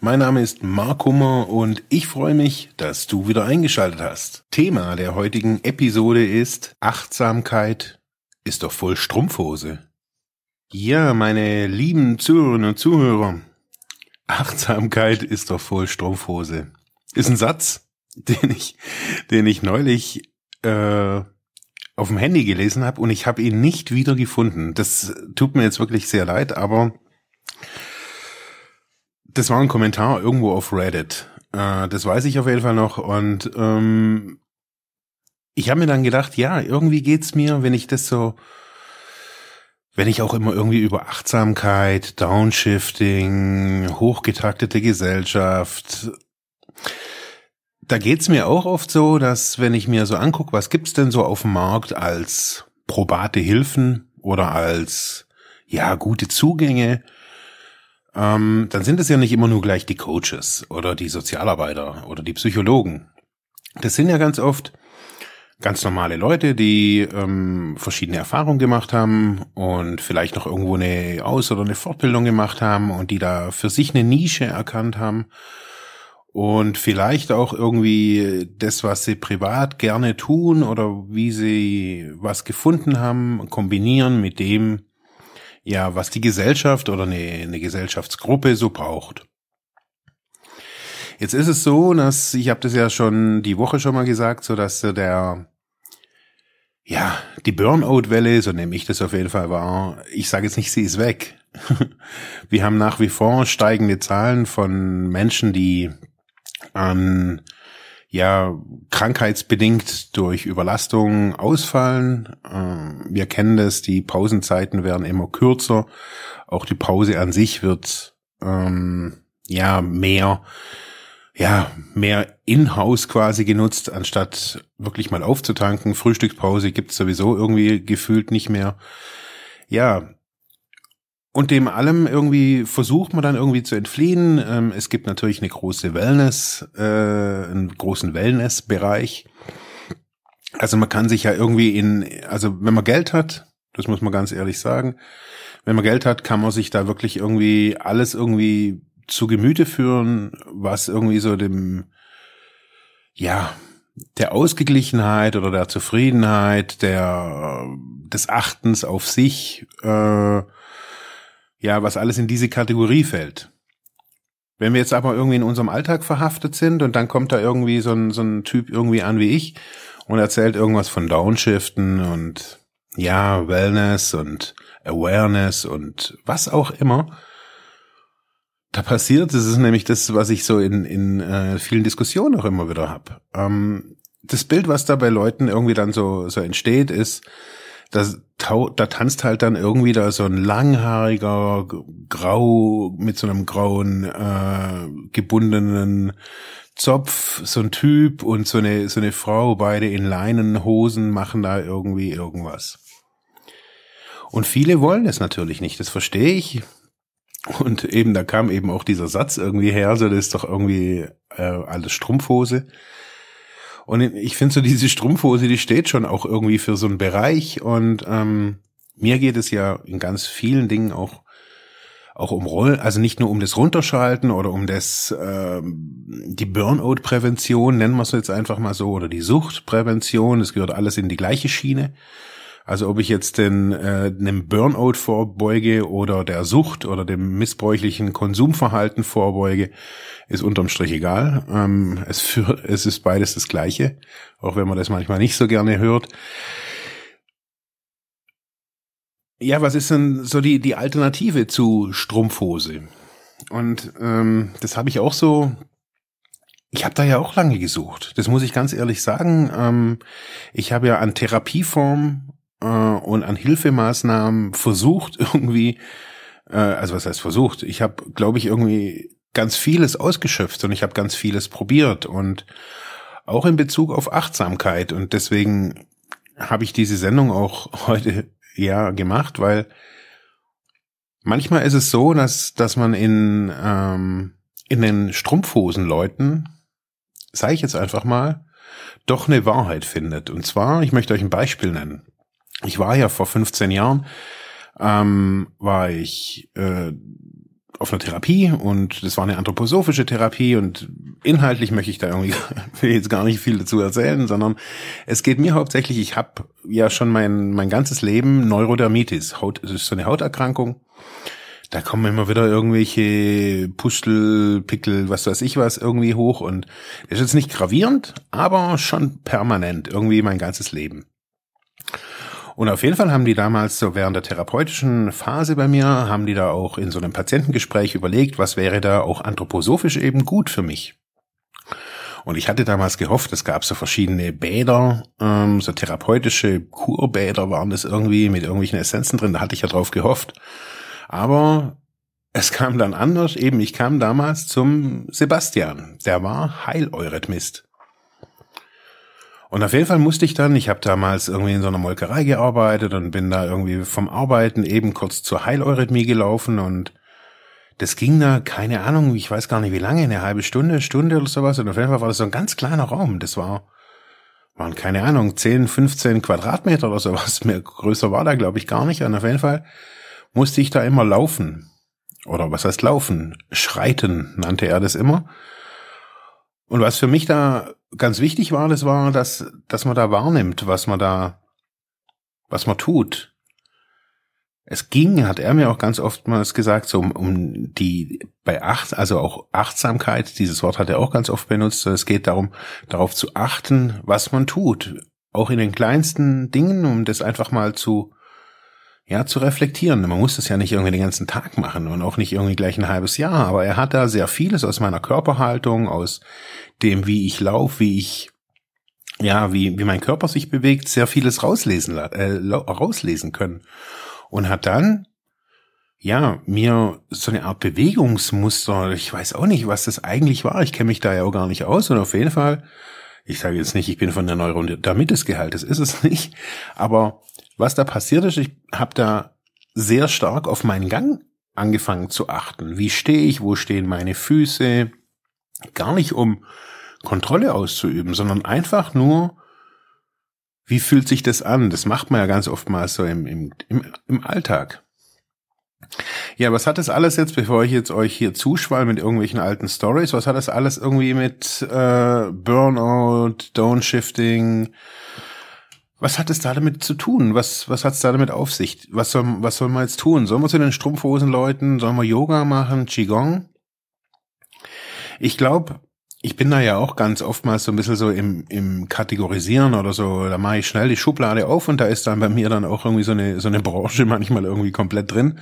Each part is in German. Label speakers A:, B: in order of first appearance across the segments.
A: Mein Name ist Mark Hummer und ich freue mich, dass du wieder eingeschaltet hast. Thema der heutigen Episode ist Achtsamkeit ist doch voll Strumpfhose. Ja, meine lieben Zuhörerinnen und Zuhörer, Achtsamkeit ist doch voll Strumpfhose. Ist ein Satz, den ich, den ich neulich äh, auf dem Handy gelesen habe und ich habe ihn nicht wieder gefunden. Das tut mir jetzt wirklich sehr leid, aber das war ein Kommentar irgendwo auf Reddit. Äh, das weiß ich auf jeden Fall noch und ähm, ich habe mir dann gedacht, ja, irgendwie geht's mir, wenn ich das so wenn ich auch immer irgendwie über Achtsamkeit, Downshifting, hochgetaktete Gesellschaft, da geht's mir auch oft so, dass wenn ich mir so angucke, was gibt's denn so auf dem Markt als probate Hilfen oder als ja gute Zugänge, ähm, dann sind es ja nicht immer nur gleich die Coaches oder die Sozialarbeiter oder die Psychologen. Das sind ja ganz oft ganz normale Leute, die ähm, verschiedene Erfahrungen gemacht haben und vielleicht noch irgendwo eine Aus- oder eine Fortbildung gemacht haben und die da für sich eine Nische erkannt haben und vielleicht auch irgendwie das, was sie privat gerne tun oder wie sie was gefunden haben, kombinieren mit dem, ja, was die Gesellschaft oder eine, eine Gesellschaftsgruppe so braucht. Jetzt ist es so, dass ich habe das ja schon die Woche schon mal gesagt, so dass der ja die Burnout-Welle, so nehme ich das auf jeden Fall wahr. Ich sage jetzt nicht, sie ist weg. Wir haben nach wie vor steigende Zahlen von Menschen, die an ja krankheitsbedingt durch Überlastung ausfallen. Ähm, wir kennen das, die Pausenzeiten werden immer kürzer. Auch die Pause an sich wird ähm, ja mehr ja, mehr in-house quasi genutzt, anstatt wirklich mal aufzutanken. Frühstückspause gibt's sowieso irgendwie gefühlt nicht mehr. Ja, und dem allem irgendwie versucht man dann irgendwie zu entfliehen. Ähm, es gibt natürlich eine große Wellness, äh, einen großen Wellness-Bereich. Also man kann sich ja irgendwie in, also wenn man Geld hat, das muss man ganz ehrlich sagen, wenn man Geld hat, kann man sich da wirklich irgendwie alles irgendwie zu Gemüte führen, was irgendwie so dem, ja, der Ausgeglichenheit oder der Zufriedenheit, der des Achtens auf sich, äh, ja, was alles in diese Kategorie fällt. Wenn wir jetzt aber irgendwie in unserem Alltag verhaftet sind und dann kommt da irgendwie so ein, so ein Typ irgendwie an wie ich und erzählt irgendwas von Downshiften und ja, Wellness und Awareness und was auch immer, da passiert. Das ist nämlich das, was ich so in, in äh, vielen Diskussionen auch immer wieder habe. Ähm, das Bild, was da bei Leuten irgendwie dann so, so entsteht, ist, dass da tanzt halt dann irgendwie da so ein langhaariger, grau, mit so einem grauen, äh, gebundenen Zopf, so ein Typ und so eine, so eine Frau, beide in Leinenhosen machen da irgendwie irgendwas. Und viele wollen es natürlich nicht, das verstehe ich. Und eben, da kam eben auch dieser Satz irgendwie her, so das ist doch irgendwie äh, alles Strumpfhose. Und ich finde so diese Strumpfhose, die steht schon auch irgendwie für so einen Bereich. Und ähm, mir geht es ja in ganz vielen Dingen auch auch um Roll, also nicht nur um das Runterschalten oder um das äh, die Burnout-Prävention, nennen wir es jetzt einfach mal so, oder die Suchtprävention, das gehört alles in die gleiche Schiene. Also ob ich jetzt den, äh, einem Burnout vorbeuge oder der Sucht oder dem missbräuchlichen Konsumverhalten vorbeuge, ist unterm Strich egal. Ähm, es, für, es ist beides das Gleiche, auch wenn man das manchmal nicht so gerne hört. Ja, was ist denn so die, die Alternative zu Strumpfhose? Und ähm, das habe ich auch so ich habe da ja auch lange gesucht. Das muss ich ganz ehrlich sagen. Ähm, ich habe ja an Therapieform äh, und an Hilfemaßnahmen versucht irgendwie, äh, also was heißt versucht? Ich habe, glaube ich, irgendwie ganz vieles ausgeschöpft und ich habe ganz vieles probiert und auch in Bezug auf Achtsamkeit und deswegen habe ich diese Sendung auch heute ja gemacht, weil manchmal ist es so, dass, dass man in, ähm, in den Strumpfhosenleuten, sage ich jetzt einfach mal, doch eine Wahrheit findet. Und zwar, ich möchte euch ein Beispiel nennen. Ich war ja vor 15 Jahren, ähm, war ich äh, auf einer Therapie und das war eine anthroposophische Therapie und inhaltlich möchte ich da irgendwie will jetzt gar nicht viel dazu erzählen, sondern es geht mir hauptsächlich, ich habe ja schon mein mein ganzes Leben Neurodermitis, Haut, das ist so eine Hauterkrankung. Da kommen immer wieder irgendwelche Pustel, Pickel, was weiß ich was irgendwie hoch und das ist jetzt nicht gravierend, aber schon permanent irgendwie mein ganzes Leben. Und auf jeden Fall haben die damals so während der therapeutischen Phase bei mir, haben die da auch in so einem Patientengespräch überlegt, was wäre da auch anthroposophisch eben gut für mich. Und ich hatte damals gehofft, es gab so verschiedene Bäder, ähm, so therapeutische Kurbäder waren das irgendwie mit irgendwelchen Essenzen drin, da hatte ich ja drauf gehofft. Aber es kam dann anders, eben ich kam damals zum Sebastian, der war Heileurythmist. Und auf jeden Fall musste ich dann, ich habe damals irgendwie in so einer Molkerei gearbeitet und bin da irgendwie vom Arbeiten eben kurz zur Heileurythmie gelaufen und das ging da, keine Ahnung, ich weiß gar nicht wie lange, eine halbe Stunde, Stunde oder sowas. Und auf jeden Fall war das so ein ganz kleiner Raum. Das war, waren keine Ahnung, 10, 15 Quadratmeter oder sowas. Mehr größer war da, glaube ich, gar nicht. Und auf jeden Fall musste ich da immer laufen. Oder was heißt laufen? Schreiten nannte er das immer. Und was für mich da ganz wichtig war, das war, dass, dass man da wahrnimmt, was man da, was man tut. Es ging, hat er mir auch ganz oftmals gesagt, so um, um die bei acht, also auch Achtsamkeit, dieses Wort hat er auch ganz oft benutzt. Es geht darum, darauf zu achten, was man tut. Auch in den kleinsten Dingen, um das einfach mal zu, ja, zu reflektieren. Man muss das ja nicht irgendwie den ganzen Tag machen und auch nicht irgendwie gleich ein halbes Jahr, aber er hat da sehr vieles aus meiner Körperhaltung, aus dem, wie ich laufe, wie ich, ja, wie, wie mein Körper sich bewegt, sehr vieles rauslesen, äh, rauslesen können. Und hat dann, ja, mir so eine Art Bewegungsmuster, ich weiß auch nicht, was das eigentlich war, ich kenne mich da ja auch gar nicht aus und auf jeden Fall, ich sage jetzt nicht, ich bin von der Neurodermitis geheilt, das ist es nicht, aber was da passiert ist, ich habe da sehr stark auf meinen Gang angefangen zu achten. Wie stehe ich, wo stehen meine Füße? Gar nicht um Kontrolle auszuüben, sondern einfach nur, wie fühlt sich das an? Das macht man ja ganz oftmals so im, im, im, im Alltag. Ja, was hat das alles jetzt, bevor ich jetzt euch hier zuschwall mit irgendwelchen alten Stories, was hat das alles irgendwie mit äh, Burnout, Downshifting, was hat es da damit zu tun? Was, was hat es da damit auf sich? Was soll, was soll man jetzt tun? Sollen wir zu den Strumpfhosen läuten? Sollen wir Yoga machen? Qigong? Ich glaube, ich bin da ja auch ganz oftmals so ein bisschen so im, im Kategorisieren oder so, da mache ich schnell die Schublade auf und da ist dann bei mir dann auch irgendwie so eine, so eine Branche manchmal irgendwie komplett drin.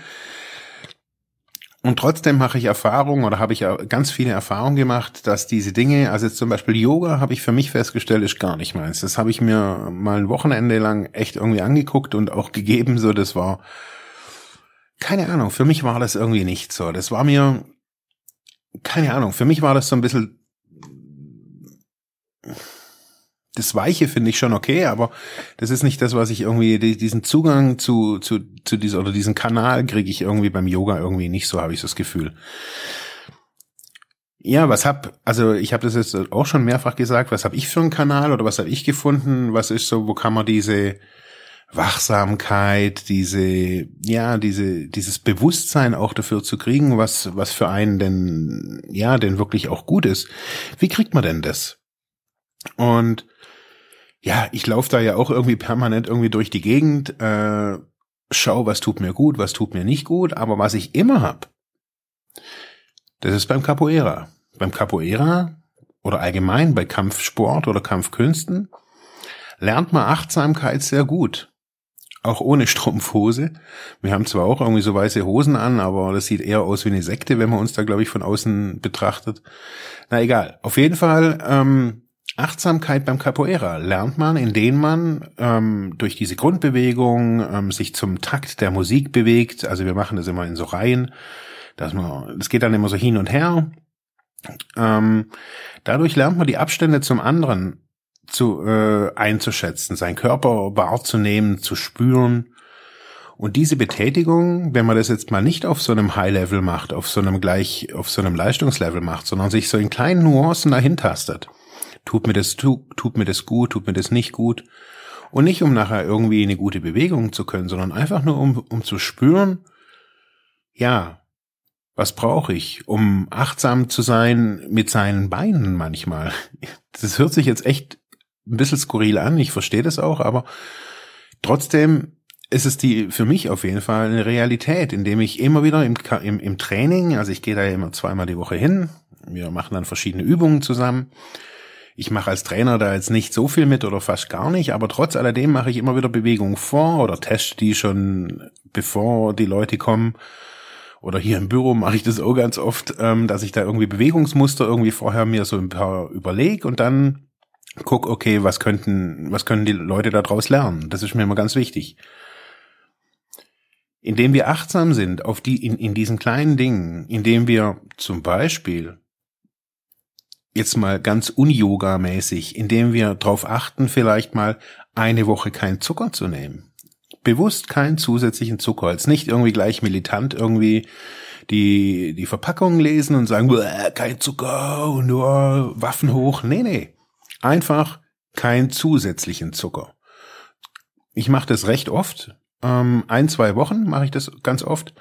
A: Und trotzdem mache ich Erfahrungen oder habe ich ganz viele Erfahrungen gemacht, dass diese Dinge, also jetzt zum Beispiel Yoga, habe ich für mich festgestellt, ist gar nicht meins. Das habe ich mir mal ein Wochenende lang echt irgendwie angeguckt und auch gegeben. So, das war keine Ahnung. Für mich war das irgendwie nicht so. Das war mir keine Ahnung. Für mich war das so ein bisschen das Weiche finde ich schon okay, aber das ist nicht das, was ich irgendwie, diesen Zugang zu, zu, zu dieser oder diesen Kanal kriege ich irgendwie beim Yoga irgendwie nicht so, habe ich so das Gefühl. Ja, was hab, also ich habe das jetzt auch schon mehrfach gesagt, was habe ich für einen Kanal oder was habe ich gefunden? Was ist so, wo kann man diese Wachsamkeit, diese, ja, diese, dieses Bewusstsein auch dafür zu kriegen, was, was für einen denn, ja, denn wirklich auch gut ist. Wie kriegt man denn das? Und ja, ich laufe da ja auch irgendwie permanent irgendwie durch die Gegend, äh, schau, was tut mir gut, was tut mir nicht gut, aber was ich immer hab, das ist beim Capoeira. Beim Capoeira oder allgemein bei Kampfsport oder Kampfkünsten lernt man Achtsamkeit sehr gut. Auch ohne Strumpfhose. Wir haben zwar auch irgendwie so weiße Hosen an, aber das sieht eher aus wie eine Sekte, wenn man uns da, glaube ich, von außen betrachtet. Na egal. Auf jeden Fall ähm, Achtsamkeit beim Capoeira lernt man, indem man ähm, durch diese Grundbewegung ähm, sich zum Takt der Musik bewegt. Also wir machen das immer in so Reihen. Das, man, das geht dann immer so hin und her. Ähm, dadurch lernt man die Abstände zum anderen zu äh, einzuschätzen, seinen Körper wahrzunehmen, zu spüren. Und diese Betätigung, wenn man das jetzt mal nicht auf so einem High-Level macht, auf so einem gleich, auf so einem Leistungslevel macht, sondern sich so in kleinen Nuancen dahin tastet, tut mir das, tut, tut mir das gut, tut mir das nicht gut. Und nicht um nachher irgendwie eine gute Bewegung zu können, sondern einfach nur um, um zu spüren, ja, was brauche ich, um achtsam zu sein mit seinen Beinen manchmal? Das hört sich jetzt echt ein bisschen skurril an, ich verstehe das auch, aber trotzdem ist es die für mich auf jeden Fall eine Realität, indem ich immer wieder im, im, im Training, also ich gehe da immer zweimal die Woche hin, wir machen dann verschiedene Übungen zusammen. Ich mache als Trainer da jetzt nicht so viel mit oder fast gar nicht, aber trotz alledem mache ich immer wieder Bewegungen vor oder teste die schon bevor die Leute kommen oder hier im Büro mache ich das auch ganz oft, ähm, dass ich da irgendwie Bewegungsmuster irgendwie vorher mir so ein paar überleg und dann guck, okay, was könnten, was können die Leute daraus lernen? Das ist mir immer ganz wichtig. Indem wir achtsam sind auf die, in, in diesen kleinen Dingen, indem wir zum Beispiel jetzt mal ganz un-Yoga-mäßig, indem wir darauf achten, vielleicht mal eine Woche kein Zucker zu nehmen bewusst keinen zusätzlichen Zucker. Jetzt nicht irgendwie gleich militant irgendwie die, die Verpackung lesen und sagen, kein Zucker, nur Waffen hoch. Nee, nee. Einfach keinen zusätzlichen Zucker. Ich mache das recht oft. Ähm, ein, zwei Wochen mache ich das ganz oft.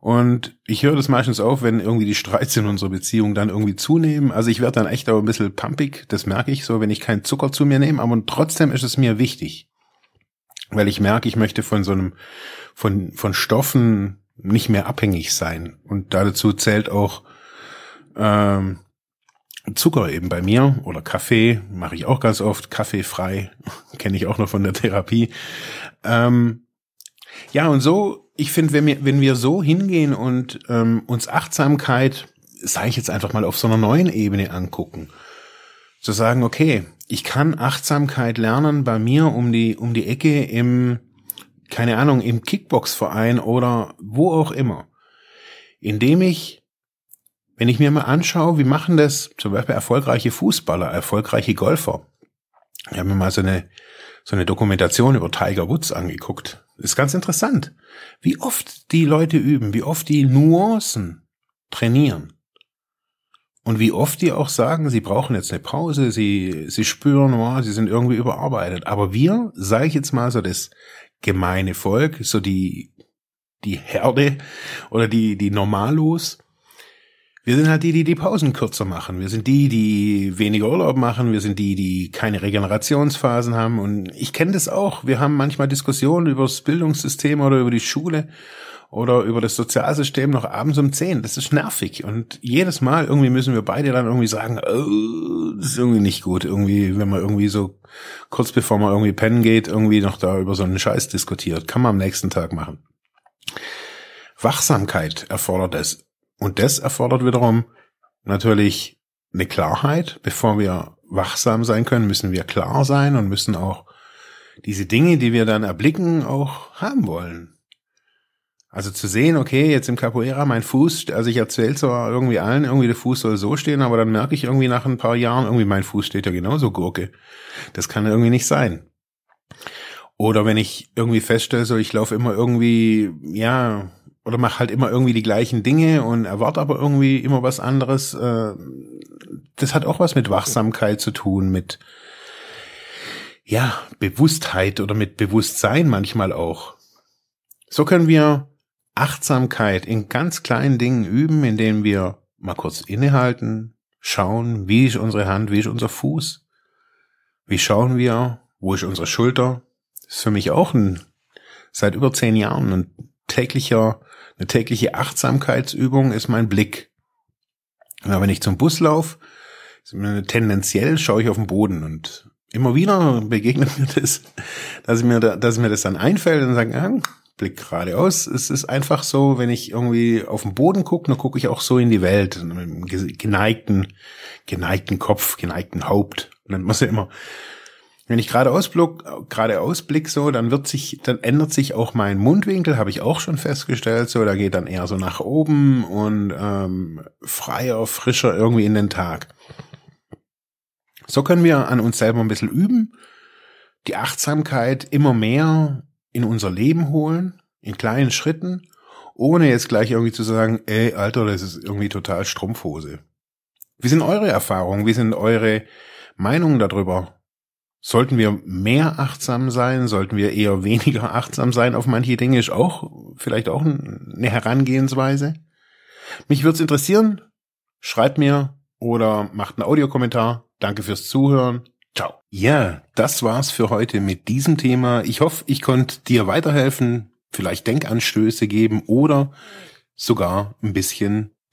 A: Und ich höre das meistens auf, wenn irgendwie die Streits in unserer Beziehung dann irgendwie zunehmen. Also ich werde dann echt auch ein bisschen pumpig, das merke ich so, wenn ich keinen Zucker zu mir nehme, aber trotzdem ist es mir wichtig weil ich merke, ich möchte von so einem, von, von Stoffen nicht mehr abhängig sein. Und dazu zählt auch ähm, Zucker eben bei mir oder Kaffee, mache ich auch ganz oft, Kaffee frei, kenne ich auch noch von der Therapie. Ähm, ja, und so, ich finde, wenn wir, wenn wir so hingehen und ähm, uns Achtsamkeit, sage ich jetzt einfach mal, auf so einer neuen Ebene angucken, zu sagen, okay, ich kann Achtsamkeit lernen bei mir um die, um die Ecke im, keine Ahnung, im Kickboxverein oder wo auch immer. Indem ich, wenn ich mir mal anschaue, wie machen das zum Beispiel erfolgreiche Fußballer, erfolgreiche Golfer. Ich habe mir mal so eine, so eine Dokumentation über Tiger Woods angeguckt. Ist ganz interessant, wie oft die Leute üben, wie oft die Nuancen trainieren. Und wie oft die auch sagen, sie brauchen jetzt eine Pause, sie, sie spüren, oh, sie sind irgendwie überarbeitet. Aber wir, sage ich jetzt mal so das gemeine Volk, so die, die Herde oder die, die Normalos, wir sind halt die, die die Pausen kürzer machen. Wir sind die, die weniger Urlaub machen. Wir sind die, die keine Regenerationsphasen haben. Und ich kenne das auch. Wir haben manchmal Diskussionen über das Bildungssystem oder über die Schule oder über das Sozialsystem noch abends um zehn. Das ist nervig. Und jedes Mal irgendwie müssen wir beide dann irgendwie sagen, oh, das ist irgendwie nicht gut. Irgendwie, wenn man irgendwie so kurz bevor man irgendwie pennen geht, irgendwie noch da über so einen Scheiß diskutiert. Kann man am nächsten Tag machen. Wachsamkeit erfordert es. Und das erfordert wiederum natürlich eine Klarheit. Bevor wir wachsam sein können, müssen wir klar sein und müssen auch diese Dinge, die wir dann erblicken, auch haben wollen. Also zu sehen, okay, jetzt im Capoeira mein Fuß, also ich erzähle zwar irgendwie allen, irgendwie der Fuß soll so stehen, aber dann merke ich irgendwie nach ein paar Jahren, irgendwie mein Fuß steht ja genauso Gurke. Das kann irgendwie nicht sein. Oder wenn ich irgendwie feststelle, so ich laufe immer irgendwie, ja, oder mache halt immer irgendwie die gleichen Dinge und erwarte aber irgendwie immer was anderes. Äh, das hat auch was mit Wachsamkeit zu tun, mit ja, Bewusstheit oder mit Bewusstsein manchmal auch. So können wir Achtsamkeit in ganz kleinen Dingen üben, indem wir mal kurz innehalten, schauen, wie ist unsere Hand, wie ist unser Fuß, wie schauen wir, wo ist unsere Schulter. Das ist für mich auch ein, seit über zehn Jahren ein täglicher, eine tägliche Achtsamkeitsübung ist mein Blick. Ja, wenn ich zum Bus laufe, tendenziell schaue ich auf den Boden und immer wieder begegnet mir das, dass mir, da, dass mir das dann einfällt und sage, ah, Blick geradeaus. Es ist einfach so, wenn ich irgendwie auf den Boden gucke, dann gucke ich auch so in die Welt, mit einem geneigten, geneigten Kopf, geneigten Haupt. Und dann muss ja immer, wenn ich geradeaus blick, geradeaus blick so, dann wird sich, dann ändert sich auch mein Mundwinkel, habe ich auch schon festgestellt, so, da geht dann eher so nach oben und ähm, freier, frischer irgendwie in den Tag. So können wir an uns selber ein bisschen üben, die Achtsamkeit immer mehr in unser Leben holen, in kleinen Schritten, ohne jetzt gleich irgendwie zu sagen, ey, Alter, das ist irgendwie total Strumpfhose. Wie sind eure Erfahrungen? Wie sind eure Meinungen darüber? Sollten wir mehr achtsam sein? Sollten wir eher weniger achtsam sein auf manche Dinge? Ist auch vielleicht auch eine Herangehensweise. Mich würde es interessieren. Schreibt mir oder macht einen Audiokommentar. Danke fürs Zuhören. Ciao. Ja, das war's für heute mit diesem Thema. Ich hoffe, ich konnte dir weiterhelfen, vielleicht Denkanstöße geben oder sogar ein bisschen